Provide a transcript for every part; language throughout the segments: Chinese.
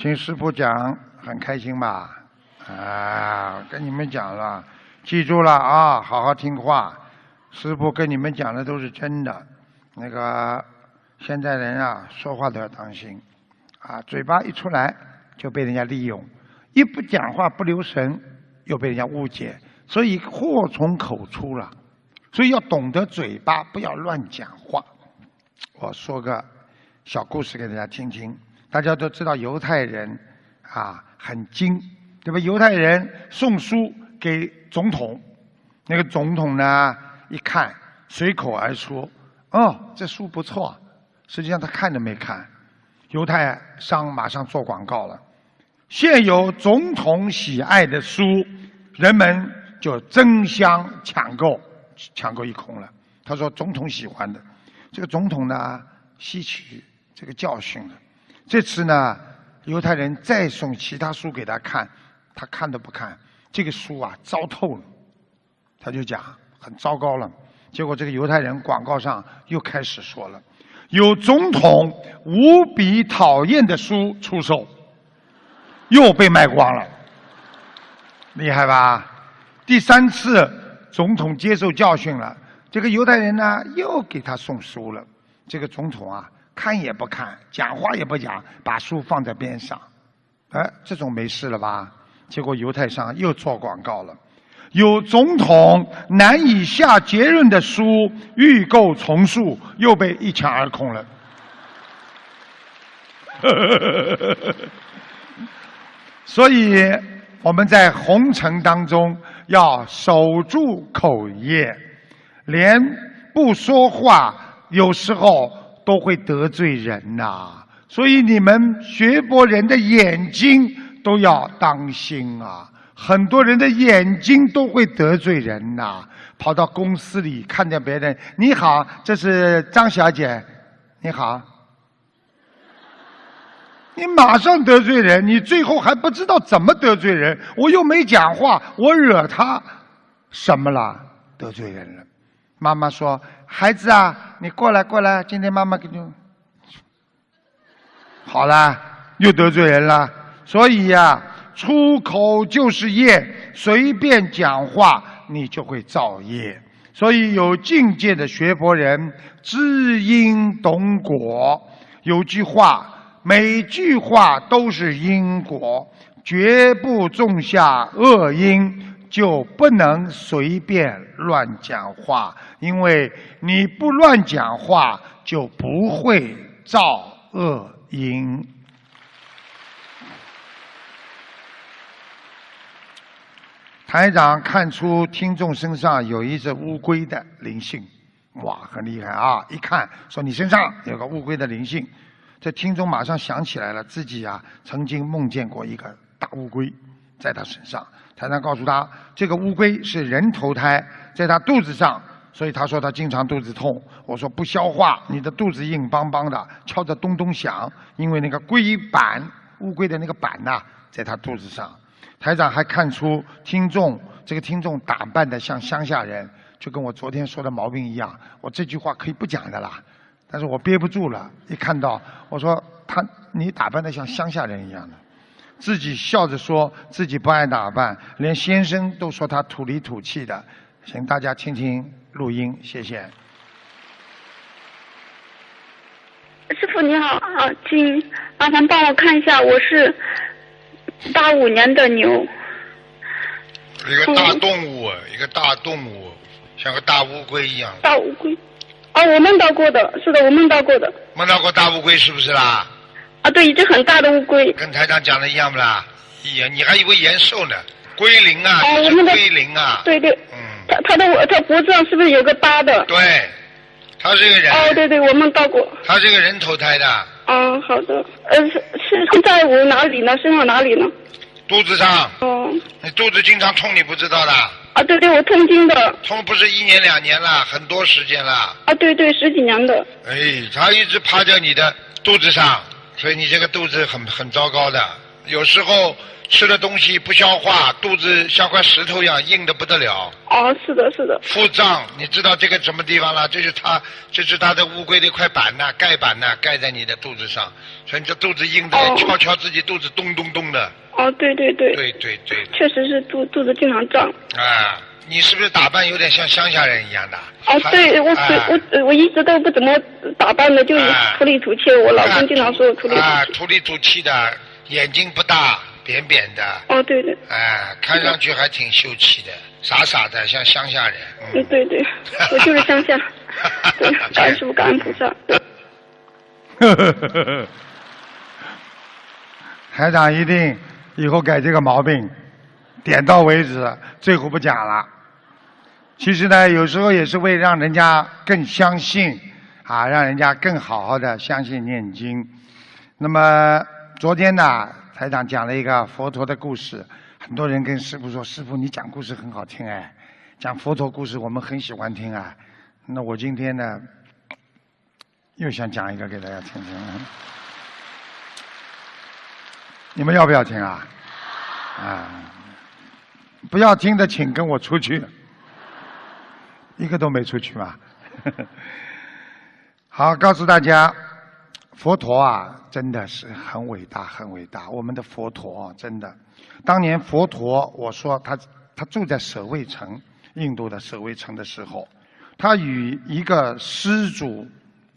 听师傅讲很开心吧？啊，跟你们讲了，记住了啊，好好听话。师傅跟你们讲的都是真的。那个现在人啊，说话都要当心啊，嘴巴一出来就被人家利用，一不讲话不留神又被人家误解，所以祸从口出了。所以要懂得嘴巴，不要乱讲话。我说个小故事给大家听听。大家都知道犹太人啊很精，对吧？犹太人送书给总统，那个总统呢一看，随口而出：“哦，这书不错。”实际上他看都没看。犹太商马上做广告了：现有总统喜爱的书，人们就争相抢购。抢购一空了。他说：“总统喜欢的，这个总统呢，吸取这个教训了。这次呢，犹太人再送其他书给他看，他看都不看。这个书啊，糟透了。他就讲很糟糕了。结果这个犹太人广告上又开始说了，有总统无比讨厌的书出售，又被卖光了。厉害吧？第三次。”总统接受教训了，这个犹太人呢又给他送书了。这个总统啊，看也不看，讲话也不讲，把书放在边上。哎，这种没事了吧？结果犹太商又做广告了，有总统难以下结论的书预购重塑，又被一抢而空了。所以我们在红尘当中。要守住口业，连不说话有时候都会得罪人呐。所以你们学佛人的眼睛都要当心啊！很多人的眼睛都会得罪人呐。跑到公司里看见别人，你好，这是张小姐，你好。你马上得罪人，你最后还不知道怎么得罪人。我又没讲话，我惹他什么了？得罪人了。妈妈说：“孩子啊，你过来过来，今天妈妈给你……好啦，又得罪人了。所以呀，出口就是业，随便讲话你就会造业。所以有境界的学佛人知因懂果，有句话。”每句话都是因果，绝不种下恶因，就不能随便乱讲话。因为你不乱讲话，就不会造恶因。台长看出听众身上有一只乌龟的灵性，哇，很厉害啊！一看说你身上有个乌龟的灵性。这听众马上想起来了，自己啊曾经梦见过一个大乌龟在他身上。台长告诉他，这个乌龟是人投胎，在他肚子上，所以他说他经常肚子痛。我说不消化，你的肚子硬邦邦的，敲着咚咚响，因为那个龟板，乌龟的那个板呐，在他肚子上。台长还看出听众这个听众打扮的像乡下人，就跟我昨天说的毛病一样。我这句话可以不讲的啦。但是我憋不住了，一看到我说他你打扮的像乡下人一样的，自己笑着说自己不爱打扮，连先生都说他土里土气的，请大家听听录音，谢谢。师傅你好，啊，请麻烦帮我看一下，我是八五年的牛。一个大动物，一个大动物，像个大乌龟一样。大乌龟。哦，我梦到过的，是的，我梦到过的。梦到过大乌龟是不是啦？啊，对，一只很大的乌龟。跟台长讲的一样不啦？呀，你还以为延寿呢？龟灵啊，是龟灵啊。对对。嗯。他他的我他脖子上是不是有个疤的？对，他是个人。哦，对对，我梦到过。他是个人投胎的。嗯，好的。呃，是是在我哪里呢？身上哪里呢？肚子上。哦。你肚子经常痛，你不知道的。啊，对对，我痛经的。痛不是一年两年了，很多时间了。啊，对对，十几年的。哎，他一直趴在你的肚子上，所以你这个肚子很很糟糕的，有时候吃的东西不消化，肚子像块石头一样硬的不得了。哦，是的，是的。腹胀，你知道这个什么地方了？这是它，这是它的乌龟的一块板呐，盖板呐，盖在你的肚子上，所以你这肚子硬的，敲敲自己肚子咚咚咚的。哦，对对对。对对对。确实是肚肚子经常胀。啊，你是不是打扮有点像乡下人一样的？啊，对我我我一直都不怎么打扮的，就是土里土气。我老公经常说我土里土气。啊，土里土气的，眼睛不大。扁扁的，哦对对，哎，看上去还挺秀气的，傻傻的像乡下人。嗯，对对，我就是乡下。感恩师傅，感恩菩萨。呵呵呵呵台长一定以后改这个毛病，点到为止，最后不讲了。其实呢，有时候也是为让人家更相信，啊，让人家更好好的相信念经。那么昨天呢？台长讲了一个佛陀的故事，很多人跟师傅说：“师傅，你讲故事很好听哎，讲佛陀故事我们很喜欢听啊。”那我今天呢，又想讲一个给大家听听，你们要不要听啊？啊，不要听的请跟我出去，一个都没出去嘛。好，告诉大家。佛陀啊，真的是很伟大，很伟大。我们的佛陀真的，当年佛陀，我说他他住在舍卫城，印度的舍卫城的时候，他与一个施主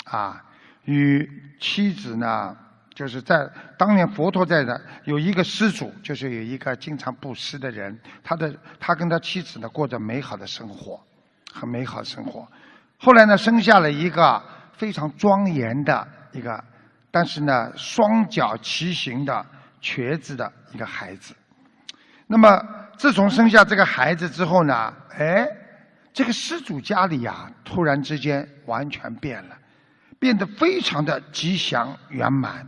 啊，与妻子呢，就是在当年佛陀在的有一个施主，就是有一个经常布施的人，他的他跟他妻子呢过着美好的生活，很美好生活。后来呢，生下了一个非常庄严的一个。但是呢，双脚骑行的瘸子的一个孩子。那么，自从生下这个孩子之后呢，哎，这个施主家里呀，突然之间完全变了，变得非常的吉祥圆满。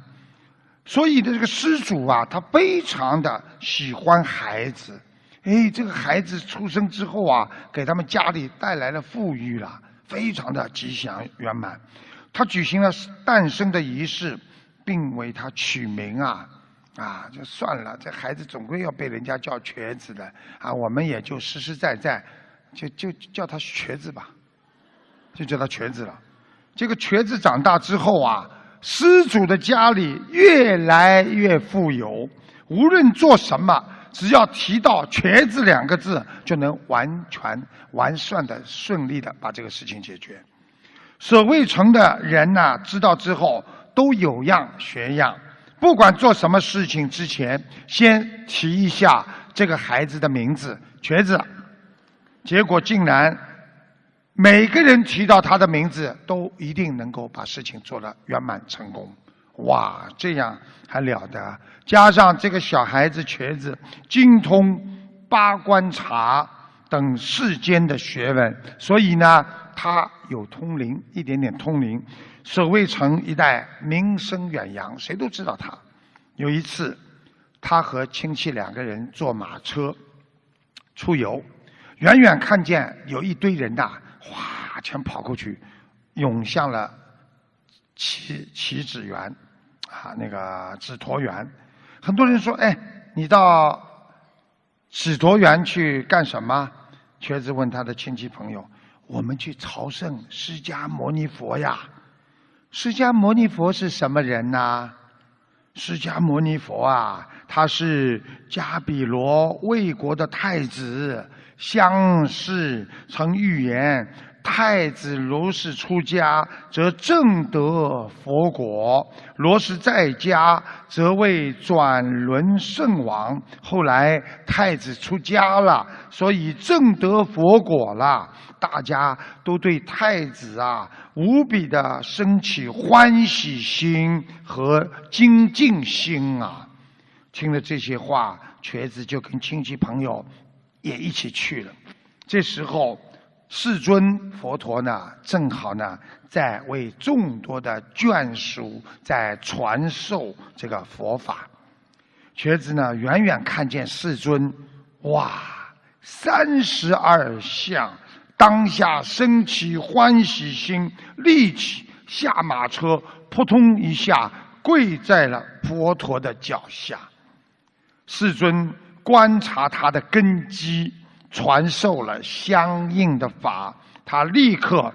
所以的这个施主啊，他非常的喜欢孩子。哎，这个孩子出生之后啊，给他们家里带来了富裕了，非常的吉祥圆满。他举行了诞生的仪式，并为他取名啊，啊，就算了，这孩子总归要被人家叫瘸子的啊，我们也就实实在在，就就叫他瘸子吧，就叫他瘸子了。这个瘸子长大之后啊，施主的家里越来越富有，无论做什么，只要提到“瘸子”两个字，就能完全完善的顺利的把这个事情解决。所谓成的人呢，知道之后都有样学样，不管做什么事情之前，先提一下这个孩子的名字“瘸子”，结果竟然每个人提到他的名字，都一定能够把事情做得圆满成功。哇，这样还了得！加上这个小孩子瘸子精通八关察等世间的学问，所以呢。他有通灵，一点点通灵，守卫城一带名声远扬，谁都知道他。有一次，他和亲戚两个人坐马车出游，远远看见有一堆人呐，哗，全跑过去，涌向了祈祈子园，啊，那个紫陀园。很多人说：“哎，你到紫陀园去干什么？”瘸子问他的亲戚朋友。我们去朝圣释迦牟尼佛呀！释迦牟尼佛是什么人呢？释迦牟尼佛啊，他是迦毗罗卫国的太子，相氏曾预言。太子如是出家，则正得佛果；若是在家，则为转轮圣王。后来太子出家了，所以正得佛果了。大家都对太子啊无比的升起欢喜心和精进心啊！听了这些话，瘸子就跟亲戚朋友也一起去了。这时候。世尊佛陀呢，正好呢，在为众多的眷属在传授这个佛法。瘸子呢，远远看见世尊，哇，三十二相，当下升起欢喜心，立起下马车，扑通一下跪在了佛陀的脚下。世尊观察他的根基，传授了相应的法，他立刻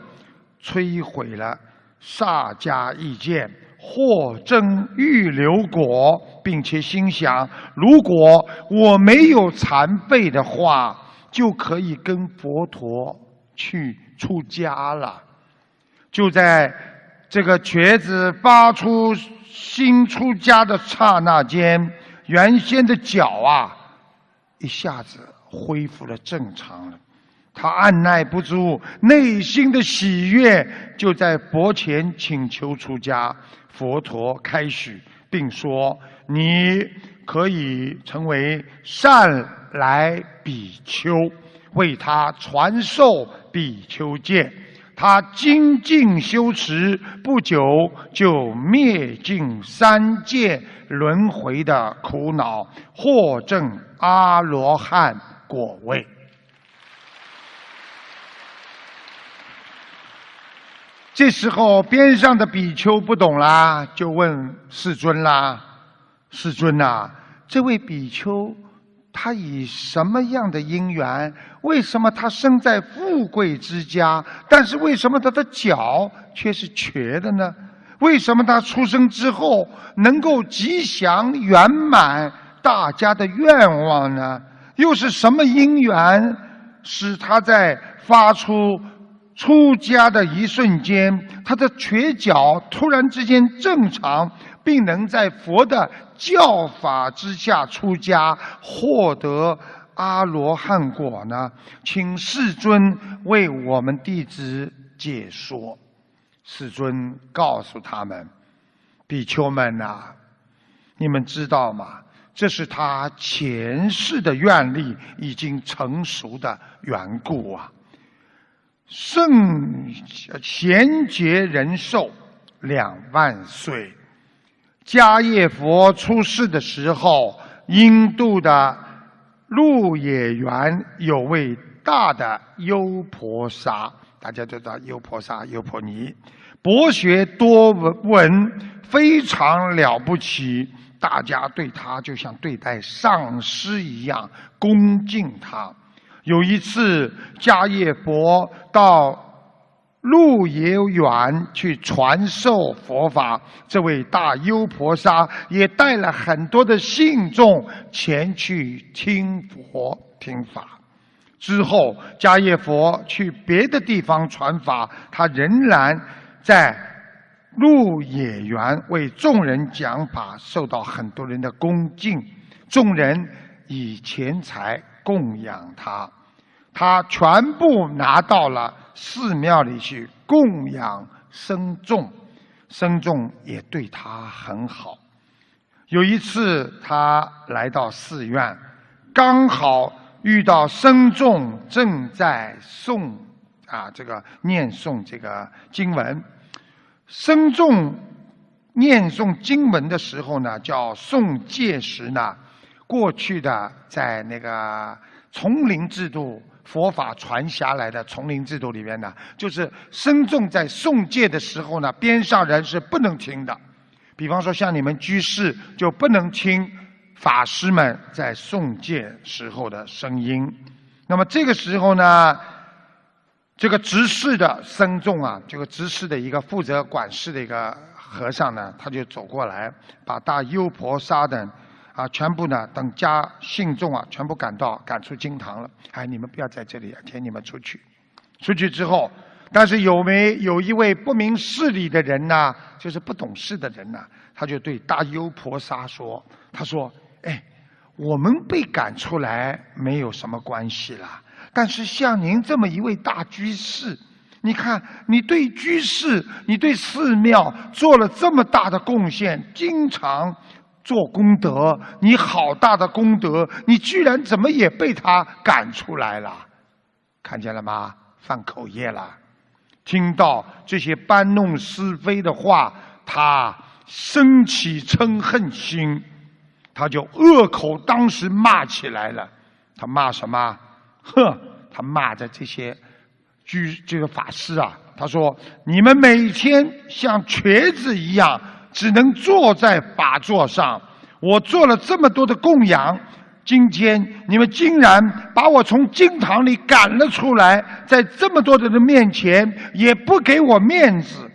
摧毁了萨迦意见，获证预留果，并且心想：如果我没有残废的话，就可以跟佛陀去出家了。就在这个瘸子发出新出家的刹那间。原先的脚啊，一下子恢复了正常了。他按耐不住内心的喜悦，就在佛前请求出家。佛陀开许，并说：“你可以成为善来比丘，为他传授比丘戒。”他精进修持，不久就灭尽三界轮回的苦恼，获证阿罗汉果位。这时候，边上的比丘不懂啦，就问世尊啦：“世尊呐，这位比丘。”他以什么样的因缘？为什么他生在富贵之家？但是为什么他的脚却是瘸的呢？为什么他出生之后能够吉祥圆满大家的愿望呢？又是什么因缘使他在发出出家的一瞬间，他的瘸脚突然之间正常？并能在佛的教法之下出家，获得阿罗汉果呢？请世尊为我们弟子解说。世尊告诉他们：“比丘们呐，你们知道吗？这是他前世的愿力已经成熟的缘故啊。圣贤劫人寿两万岁。”迦叶佛出世的时候，印度的鹿野园有位大的优婆沙，大家都知道优婆沙、优婆尼，博学多闻，非常了不起，大家对他就像对待上师一样恭敬他。有一次，迦叶佛到。鹿野远去传授佛法，这位大优婆沙也带了很多的信众前去听佛听法。之后，迦叶佛去别的地方传法，他仍然在陆野园为众人讲法，受到很多人的恭敬。众人以钱财供养他，他全部拿到了。寺庙里去供养僧众，僧众也对他很好。有一次，他来到寺院，刚好遇到僧众正在诵啊，这个念诵这个经文。僧众念诵经文的时候呢，叫诵戒时呢，过去的在那个丛林制度。佛法传下来的丛林制度里面呢，就是僧众在诵戒的时候呢，边上人是不能听的。比方说，像你们居士就不能听法师们在诵戒时候的声音。那么这个时候呢，这个执事的僧众啊，这个执事的一个负责管事的一个和尚呢，他就走过来，把大优婆沙等。啊，全部呢，等家信众啊，全部赶到，赶出经堂了。哎，你们不要在这里啊，请你们出去。出去之后，但是有没有一位不明事理的人呢？就是不懂事的人呢？他就对大优婆沙说：“他说，哎，我们被赶出来没有什么关系啦。但是像您这么一位大居士，你看，你对居士，你对寺庙做了这么大的贡献，经常。”做功德，你好大的功德，你居然怎么也被他赶出来了？看见了吗？犯口业了。听到这些搬弄是非的话，他升起嗔恨心，他就恶口当时骂起来了。他骂什么？哼！他骂着这些居这个法师啊，他说：“你们每天像瘸子一样。”只能坐在法座上，我做了这么多的供养，今天你们竟然把我从经堂里赶了出来，在这么多人的面前也不给我面子。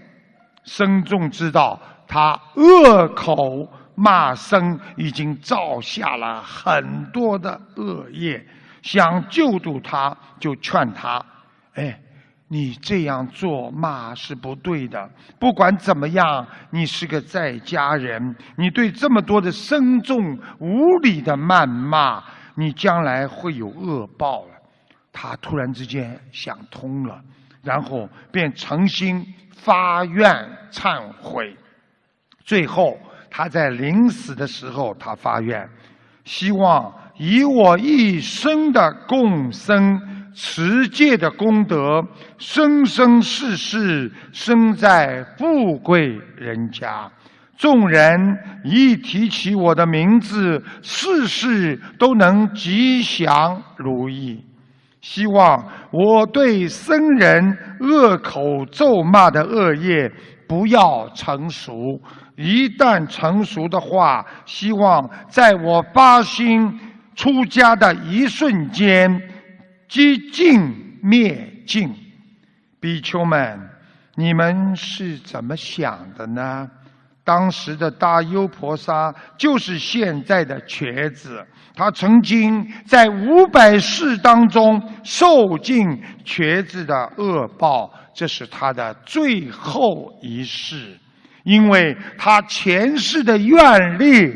僧众知道他恶口骂僧，已经造下了很多的恶业，想救度他，就劝他：“哎。”你这样做骂是不对的。不管怎么样，你是个在家人，你对这么多的僧众无理的谩骂，你将来会有恶报了。他突然之间想通了，然后便诚心发愿忏悔。最后，他在临死的时候，他发愿，希望以我一生的共生。持戒的功德，生生世世生在富贵人家。众人一提起我的名字，事事都能吉祥如意。希望我对僧人恶口咒骂的恶业不要成熟。一旦成熟的话，希望在我发心出家的一瞬间。积尽灭尽，比丘们，你们是怎么想的呢？当时的大优婆沙就是现在的瘸子，他曾经在五百世当中受尽瘸子的恶报，这是他的最后一世，因为他前世的愿力。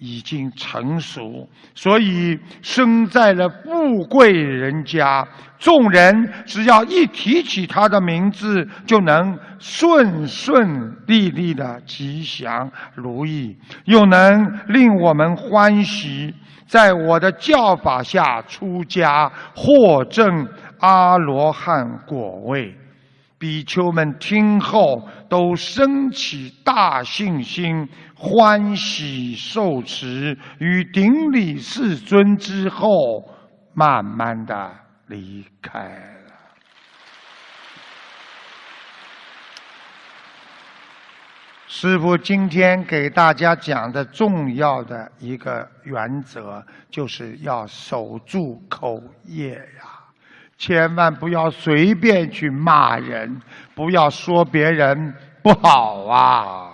已经成熟，所以生在了富贵人家。众人只要一提起他的名字，就能顺顺利利的吉祥如意，又能令我们欢喜。在我的教法下出家，获证阿罗汉果位。比丘们听后都升起大信心，欢喜受持，与顶礼世尊之后，慢慢的离开了。师父今天给大家讲的重要的一个原则，就是要守住口业呀。千万不要随便去骂人，不要说别人不好啊。